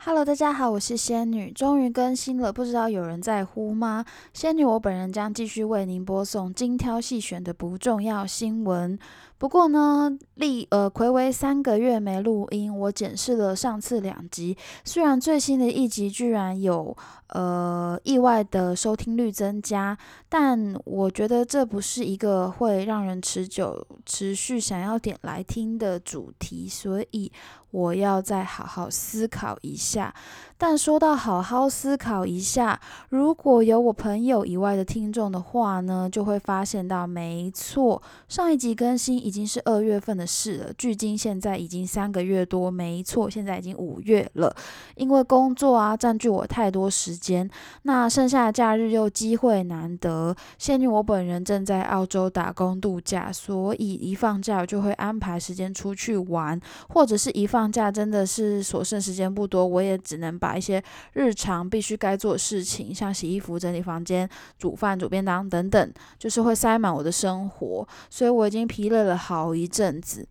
Hello，大家好，我是仙女，终于更新了，不知道有人在乎吗？仙女，我本人将继续为您播送精挑细选的不重要新闻。不过呢，历呃暌违三个月没录音，我检视了上次两集，虽然最新的一集居然有呃意外的收听率增加，但我觉得这不是一个会让人持久持续想要点来听的主题，所以我要再好好思考一下。但说到好好思考一下，如果有我朋友以外的听众的话呢，就会发现到，没错，上一集更新已经是二月份的事了，距今现在已经三个月多，没错，现在已经五月了。因为工作啊占据我太多时间，那剩下的假日又机会难得，限于我本人正在澳洲打工度假，所以一放假我就会安排时间出去玩，或者是一放假真的是所剩时间不多，我也只能把。把一些日常必须该做的事情，像洗衣服、整理房间、煮饭、煮便当等等，就是会塞满我的生活，所以我已经疲累了好一阵子。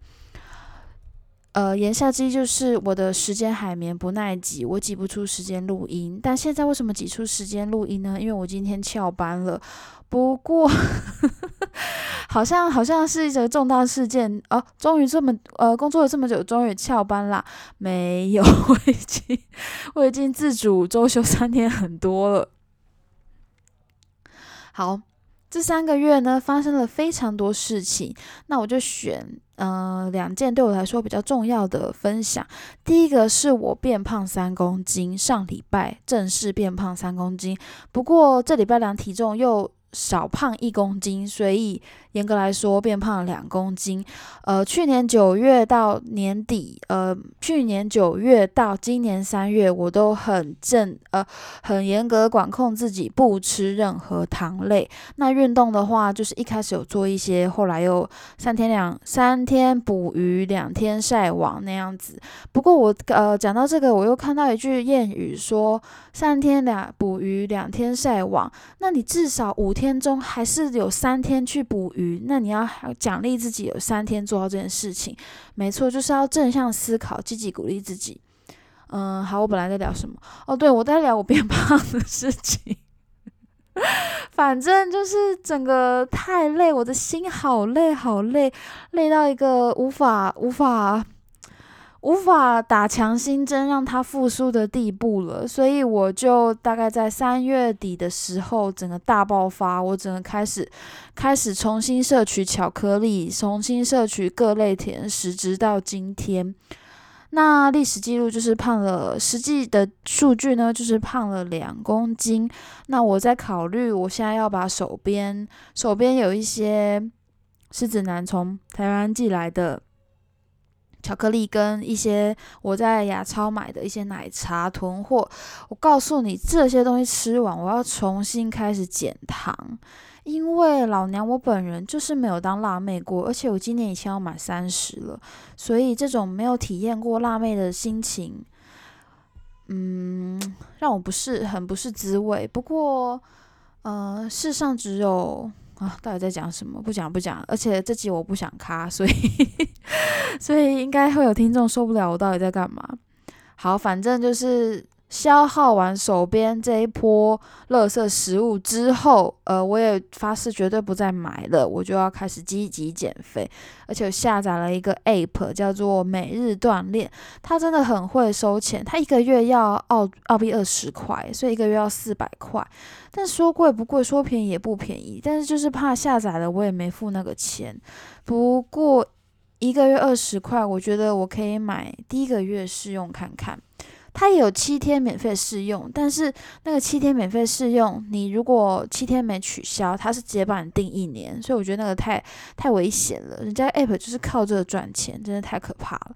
呃，言下之意就是我的时间海绵不耐挤，我挤不出时间录音。但现在为什么挤出时间录音呢？因为我今天翘班了。不过。好像好像是一个重大事件哦，终于这么呃工作了这么久，终于翘班啦？没有，我已经我已经自主周休三天很多了。好，这三个月呢发生了非常多事情，那我就选呃两件对我来说比较重要的分享。第一个是我变胖三公斤，上礼拜正式变胖三公斤，不过这礼拜量体重又。少胖一公斤，所以严格来说变胖了两公斤。呃，去年九月到年底，呃，去年九月到今年三月，我都很正，呃，很严格管控自己，不吃任何糖类。那运动的话，就是一开始有做一些，后来又三天两三天捕鱼，两天晒网那样子。不过我呃讲到这个，我又看到一句谚语说：三天两捕鱼，两天晒网。那你至少五。天中还是有三天去捕鱼，那你要奖励自己有三天做到这件事情，没错，就是要正向思考，积极鼓励自己。嗯，好，我本来在聊什么？哦，对，我在聊我变胖的事情。反正就是整个太累，我的心好累，好累，累到一个无法无法。无法打强心针让它复苏的地步了，所以我就大概在三月底的时候，整个大爆发，我整个开始开始重新摄取巧克力，重新摄取各类甜食，直到今天。那历史记录就是胖了，实际的数据呢就是胖了两公斤。那我在考虑，我现在要把手边手边有一些狮子男从台湾寄来的。巧克力跟一些我在亚超买的一些奶茶囤货，我告诉你这些东西吃完，我要重新开始减糖，因为老娘我本人就是没有当辣妹过，而且我今年已经要满三十了，所以这种没有体验过辣妹的心情，嗯，让我不是很不是滋味。不过，呃，世上只有。啊，到底在讲什么？不讲不讲，而且这集我不想卡，所以 所以应该会有听众受不了我到底在干嘛。好，反正就是。消耗完手边这一波垃圾食物之后，呃，我也发誓绝对不再买了，我就要开始积极减肥，而且下载了一个 app 叫做每日锻炼，它真的很会收钱，它一个月要澳澳币二十块，所以一个月要四百块，但说贵不贵，说便宜也不便宜，但是就是怕下载了我也没付那个钱，不过一个月二十块，我觉得我可以买第一个月试用看看。它也有七天免费试用，但是那个七天免费试用，你如果七天没取消，它是直接帮你订一年，所以我觉得那个太太危险了。人家 App 就是靠这个赚钱，真的太可怕了。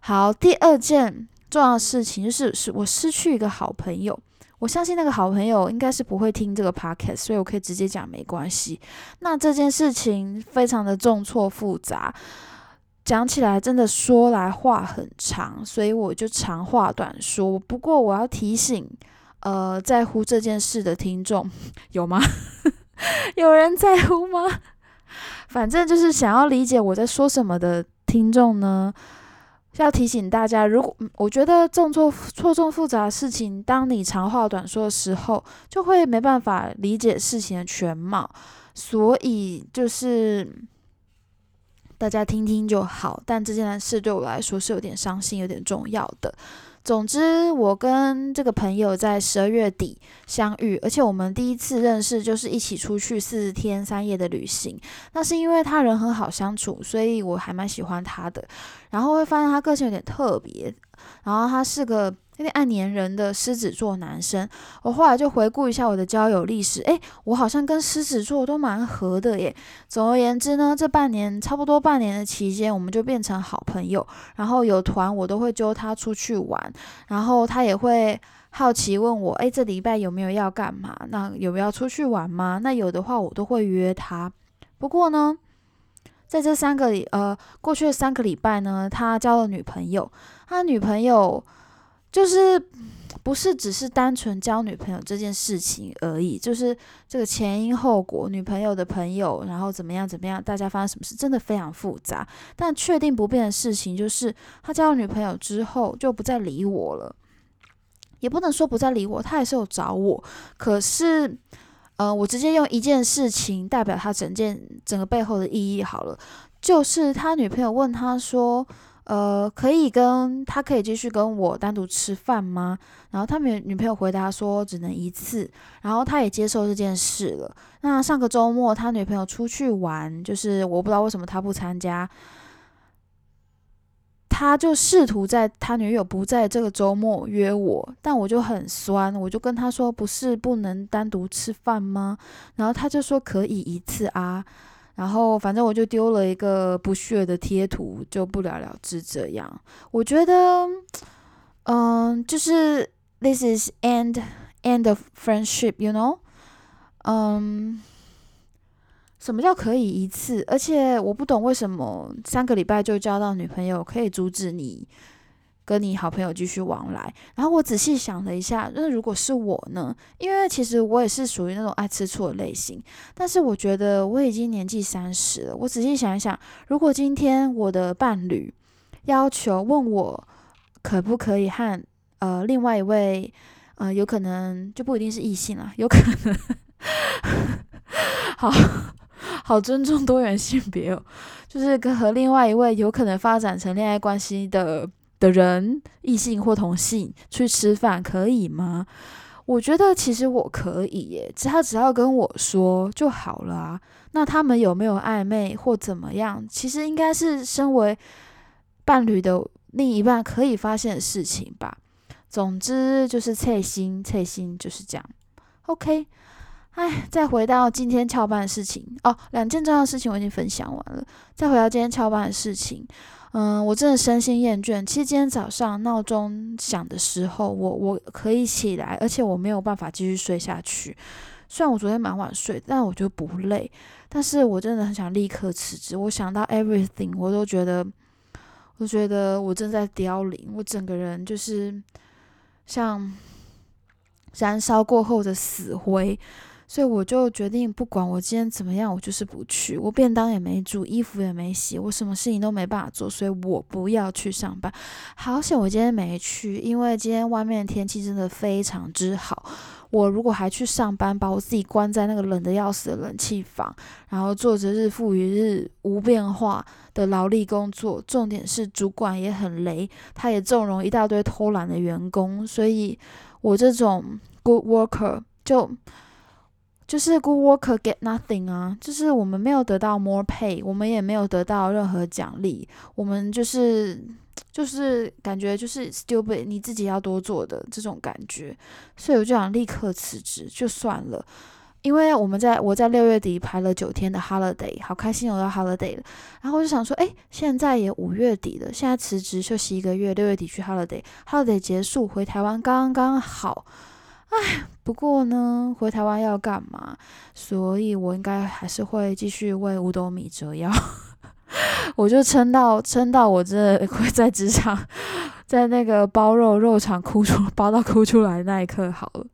好，第二件重要的事情就是，是我失去一个好朋友。我相信那个好朋友应该是不会听这个 Podcast，所以我可以直接讲没关系。那这件事情非常的重错复杂。讲起来真的说来话很长，所以我就长话短说。不过我要提醒，呃，在乎这件事的听众 有吗？有人在乎吗？反正就是想要理解我在说什么的听众呢，要提醒大家，如果我觉得重错错综复杂的事情，当你长话短说的时候，就会没办法理解事情的全貌。所以就是大家听听就好。但这件事对我来说是有点伤心、有点重要的。总之，我跟这个朋友在十二月底相遇，而且我们第一次认识就是一起出去四天三夜的旅行。那是因为他人很好相处，所以我还蛮喜欢他的。然后会发现他个性有点特别，然后他是个。有点爱黏人的狮子座男生，我后来就回顾一下我的交友历史，诶，我好像跟狮子座都蛮合的耶。总而言之呢，这半年差不多半年的期间，我们就变成好朋友。然后有团我都会揪他出去玩，然后他也会好奇问我，诶，这礼拜有没有要干嘛？那有没有要出去玩吗？那有的话我都会约他。不过呢，在这三个礼呃过去的三个礼拜呢，他交了女朋友，他女朋友。就是不是只是单纯交女朋友这件事情而已，就是这个前因后果，女朋友的朋友，然后怎么样怎么样，大家发生什么事，真的非常复杂。但确定不变的事情就是，他交了女朋友之后就不再理我了，也不能说不再理我，他还是有找我。可是，呃，我直接用一件事情代表他整件整个背后的意义好了，就是他女朋友问他说。呃，可以跟他可以继续跟我单独吃饭吗？然后他女女朋友回答说只能一次，然后他也接受这件事了。那上个周末他女朋友出去玩，就是我不知道为什么他不参加，他就试图在他女友不在这个周末约我，但我就很酸，我就跟他说不是不能单独吃饭吗？然后他就说可以一次啊。然后反正我就丢了一个不屑的贴图，就不了了之。这样，我觉得，嗯，就是 this is end end of friendship，you know，嗯，什么叫可以一次？而且我不懂为什么三个礼拜就交到女朋友，可以阻止你。跟你好朋友继续往来，然后我仔细想了一下，那如果是我呢？因为其实我也是属于那种爱吃醋的类型，但是我觉得我已经年纪三十了。我仔细想一想，如果今天我的伴侣要求问我可不可以和呃另外一位呃有可能就不一定是异性啊，有可能 好好尊重多元性别哦，就是跟和另外一位有可能发展成恋爱关系的。的人，异性或同性去吃饭可以吗？我觉得其实我可以耶，只他只要跟我说就好了啊。那他们有没有暧昧或怎么样？其实应该是身为伴侣的另一半可以发现的事情吧。总之就是脆心，脆心就是这样。OK，哎，再回到今天翘班的事情哦，两件重要的事情我已经分享完了。再回到今天翘班的事情。嗯，我真的身心厌倦。其实今天早上闹钟响的时候，我我可以起来，而且我没有办法继续睡下去。虽然我昨天蛮晚睡，但我觉得不累。但是我真的很想立刻辞职。我想到 everything，我都觉得，我觉得我正在凋零。我整个人就是像燃烧过后的死灰。所以我就决定，不管我今天怎么样，我就是不去。我便当也没煮，衣服也没洗，我什么事情都没办法做，所以我不要去上班。好险我今天没去，因为今天外面的天气真的非常之好。我如果还去上班，把我自己关在那个冷的要死的冷气房，然后做着日复一日无变化的劳力工作，重点是主管也很雷，他也纵容一大堆偷懒的员工，所以我这种 good worker 就。就是 good worker get nothing 啊，就是我们没有得到 more pay，我们也没有得到任何奖励，我们就是就是感觉就是 stupid，你自己要多做的这种感觉，所以我就想立刻辞职就算了，因为我们在我在六月底排了九天的 holiday，好开心我要 holiday 了，然后我就想说，哎，现在也五月底了，现在辞职休息一个月，六月底去 holiday，holiday 结束回台湾刚刚好。唉，不过呢，回台湾要干嘛？所以我应该还是会继续为五斗米折腰。我就撑到撑到我这 会在职场，在那个包肉肉场哭出包到哭出来那一刻好了，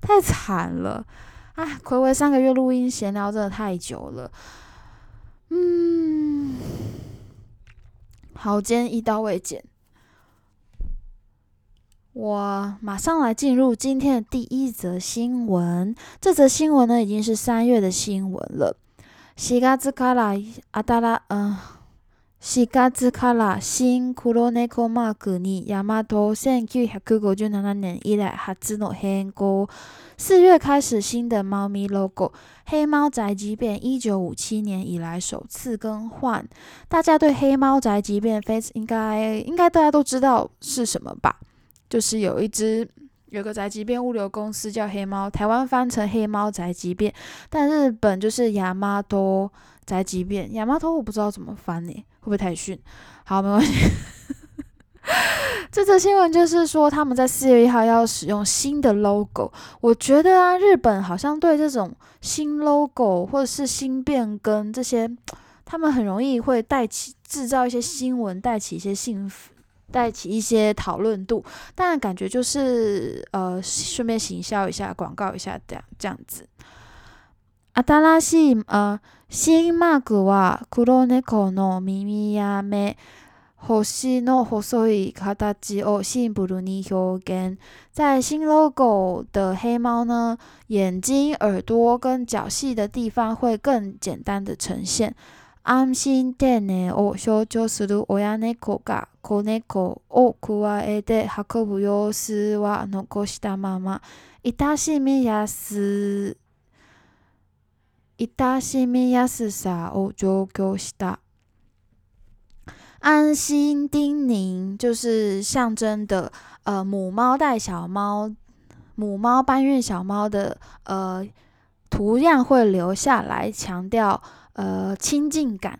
太惨了。唉，暌违三个月录音闲聊真的太久了。嗯，好，今天一刀未剪。我马上来进入今天的第一则新闻。这则新闻呢，已经是三月的新闻了。西嘎兹卡拉阿达拉，嗯，西嘎兹卡拉新库罗内科马格尼亚马托线 Q 百九十七年以来初の変更。四月开始新的猫咪 logo，黑猫宅急便一九五七年以来首次更换。大家对黑猫宅急便非应该应该大家都知道是什么吧？就是有一只有个宅急便物流公司叫黑猫，台湾翻成黑猫宅急便，但日本就是亚麻多宅急便。亚麻多我不知道怎么翻呢，会不会太逊？好，没关系。这则新闻就是说，他们在四月一号要使用新的 logo。我觉得啊，日本好像对这种新 logo 或者是新变更这些，他们很容易会带起制造一些新闻，带起一些幸福，带起一些讨论度。但感觉就是呃，顺便行销一下，广告一下这样这样子。新しい呃新マークは黒猫の耳や目。星の細い形をシンプルに表現。在新 logo 的黑猫呢，眼睛、耳朵跟脚细的地方会更简单的呈现。 安心丁寧を象徴する親猫が子猫をくわえて運ぶ様子は残したまま、親しみやす、親しみやすさを上京した。安心叮咛就是象征的，呃，母猫带小猫，母猫搬运小猫的，呃，图样会留下来，强调呃亲近感。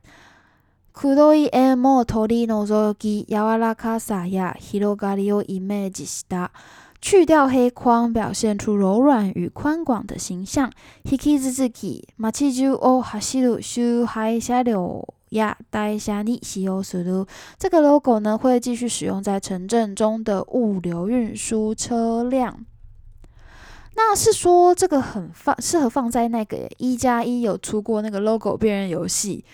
黒い絵も取り除き、柔らかさや広がりをイメージした。去掉黑框，表现出柔软与宽广的形象。引き続き、街中を走る周回車両。呀，带一下你西欧速度。这个 logo 呢，会继续使用在城镇中的物流运输车辆。 那是说这个很放适合放在那个一加一有出过那个 logo 辨认游戏，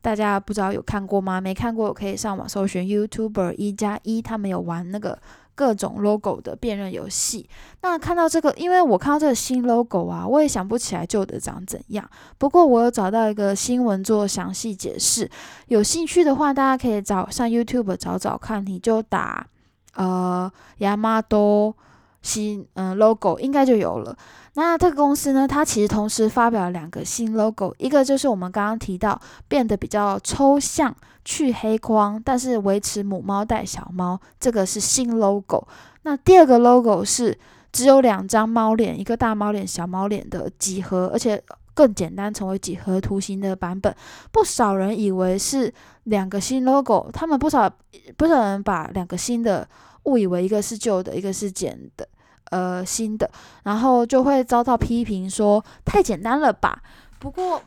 大家不知道有看过吗？没看过可以上网搜寻 YouTuber 一加一，他们有玩那个。各种 logo 的辨认游戏，那看到这个，因为我看到这个新 logo 啊，我也想不起来旧的长怎样。不过我有找到一个新闻做详细解释，有兴趣的话，大家可以找上 YouTube 找找看，你就打呃 Yamato 新嗯 logo 应该就有了。那这个公司呢，它其实同时发表了两个新 logo，一个就是我们刚刚提到变得比较抽象。去黑框，但是维持母猫带小猫，这个是新 logo。那第二个 logo 是只有两张猫脸，一个大猫脸、小猫脸的几何，而且更简单，成为几何图形的版本。不少人以为是两个新 logo，他们不少不少人把两个新的误以为一个是旧的，一个是简的，呃，新的，然后就会遭到批评说太简单了吧。不过。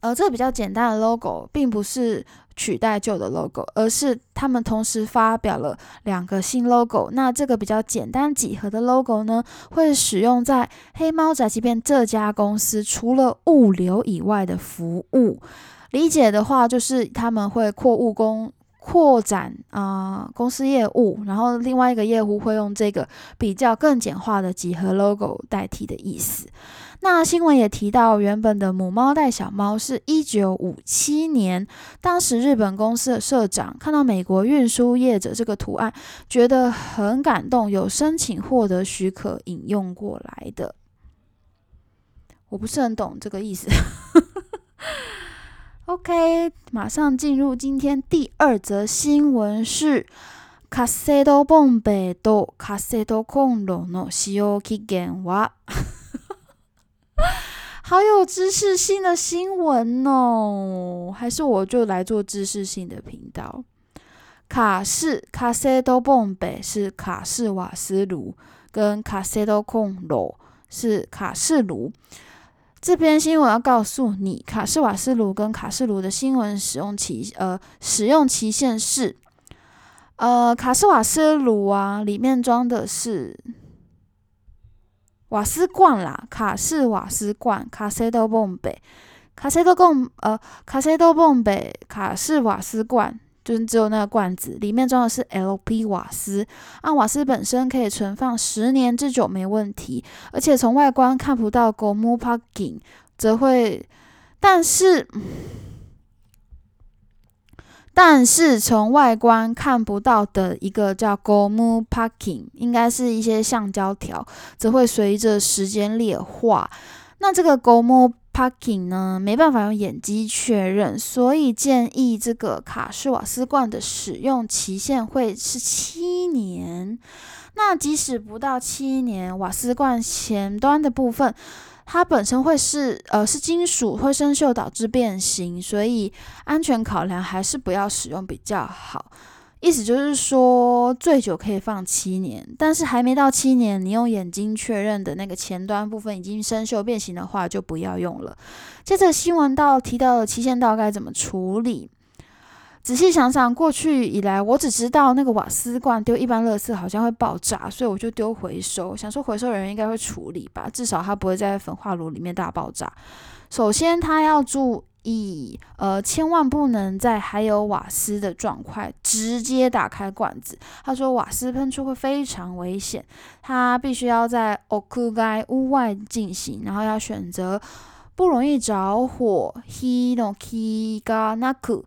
而这个比较简单的 logo 并不是取代旧的 logo，而是他们同时发表了两个新 logo。那这个比较简单几何的 logo 呢，会使用在黑猫宅急便这家公司除了物流以外的服务。理解的话，就是他们会扩务工扩展啊公司业务，然后另外一个业务会用这个比较更简化的几何 logo 代替的意思。那新闻也提到，原本的母猫带小猫是一九五七年，当时日本公司的社长看到美国运输业者这个图案，觉得很感动，有申请获得许可引用过来的。我不是很懂这个意思。OK，马上进入今天第二则新闻是カセドボンベとカセドコンロの使用期限は。好有知识性的新闻哦！还是我就来做知识性的频道。卡式卡塞多泵北是卡式瓦斯炉，跟卡塞多控炉是卡式炉。 这篇新闻要告诉你，卡式瓦斯炉跟卡式炉的新闻使用期呃使用期限是呃卡式瓦斯炉啊，里面装的是。瓦斯罐啦，卡式瓦斯罐，卡西多泵北，卡西多泵呃，卡西多泵北，卡式瓦斯罐就是只有那个罐子，里面装的是 LP 瓦斯。啊，瓦斯本身可以存放十年之久没问题，而且从外观看不到 Gomu Parking，则会，但是，但是从外观看不到的一个叫 Gomu Parking，应该是一些橡胶条，则会随着时间裂化。那这个 Gomu Parking 呢，没办法用眼机确认，所以建议这个卡式瓦斯罐的使用期限会是七年。那即使不到七年，瓦斯罐前端的部分，它本身会是呃是金属，会生锈导致变形，所以安全考量还是不要使用比较好。意思就是说，最久可以放七年，但是还没到七年，你用眼睛确认的那个前端部分已经生锈变形的话，就不要用了。接着新闻到提到了期限到该怎么处理。仔细想想，过去以来，我只知道那个瓦斯罐丢一般垃圾好像会爆炸，所以我就丢回收，想说回收人员应该会处理吧，至少它不会在焚化炉里面大爆炸。首先，他要注。以，呃，千万不能在还有瓦斯的状态直接打开罐子。他说瓦斯喷出会非常危险，他必须要在屋外屋外进行，然后要选择不容易着火。He no ki ga naku。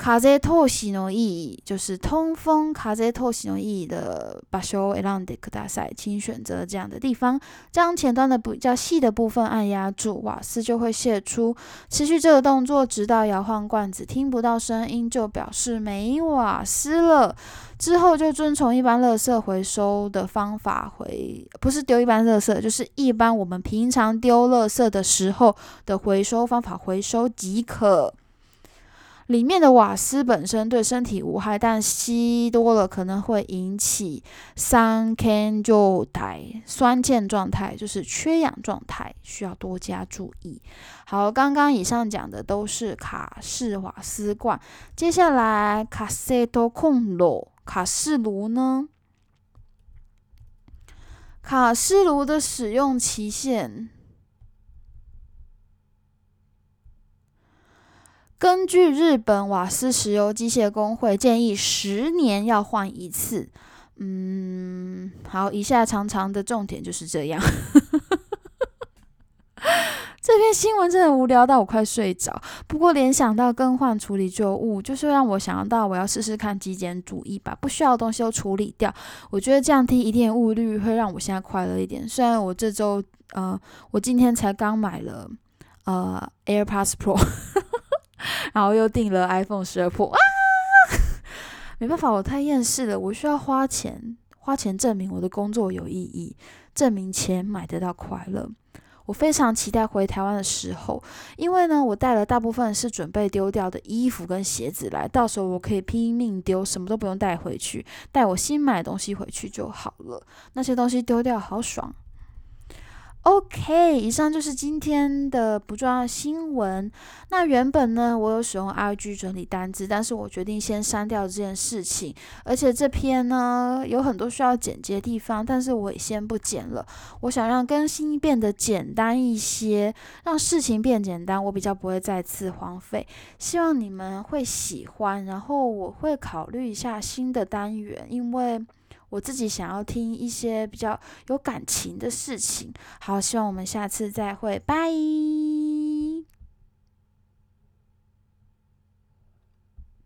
卡在透气の意义就是通风。卡在透气の意义的把手選んでください，请选择这样的地方，将前端的比较细的部分按压住，瓦斯就会泄出。持续这个动作，直到摇晃罐子听不到声音，就表示没瓦斯了。之后就遵从一般垃圾回收的方法回，不是丢一般垃圾，就是一般我们平常丢垃圾的时候的回收方法回收即可。 里面的瓦斯本身对身体无害，但吸多了可能会引起三 k 就台酸碱状态，就是缺氧状态，需要多加注意。好，刚刚以上讲的都是卡式瓦斯罐，接下来卡西多控炉卡式炉呢？卡式炉的使用期限。根据日本瓦斯石油机械工会建议，十年要换一次。嗯，好，以下长长的重点就是这样。这篇新闻真的无聊到我快睡着。不过联想到更换处理旧物，就是让我想到我要试试看极简主义，把不需要的东西都处理掉。我觉得降低一定物率会让我现在快乐一点。虽然我这周，呃，我今天才刚买了呃 AirPods Pro。然后又订了 iPhone 十二 Pro 啊，没办法，我太厌世了。我需要花钱，花钱证明我的工作有意义，证明钱买得到快乐。我非常期待回台湾的时候，因为呢，我带了大部分是准备丢掉的衣服跟鞋子来，到时候我可以拼命丢，什么都不用带回去，带我新买的东西回去就好了。那些东西丢掉好爽。OK，以上就是今天的不重要新闻。那原本呢，我有使用 IG 整理单字，但是我决定先删掉这件事情。而且这篇呢，有很多需要剪辑的地方，但是我也先不剪了。我想让更新变得简单一些，让事情变简单，我比较不会再次荒废。希望你们会喜欢，然后我会考虑一下新的单元，因为。我自己想要听一些比较有感情的事情。好希望我们下次再会拜。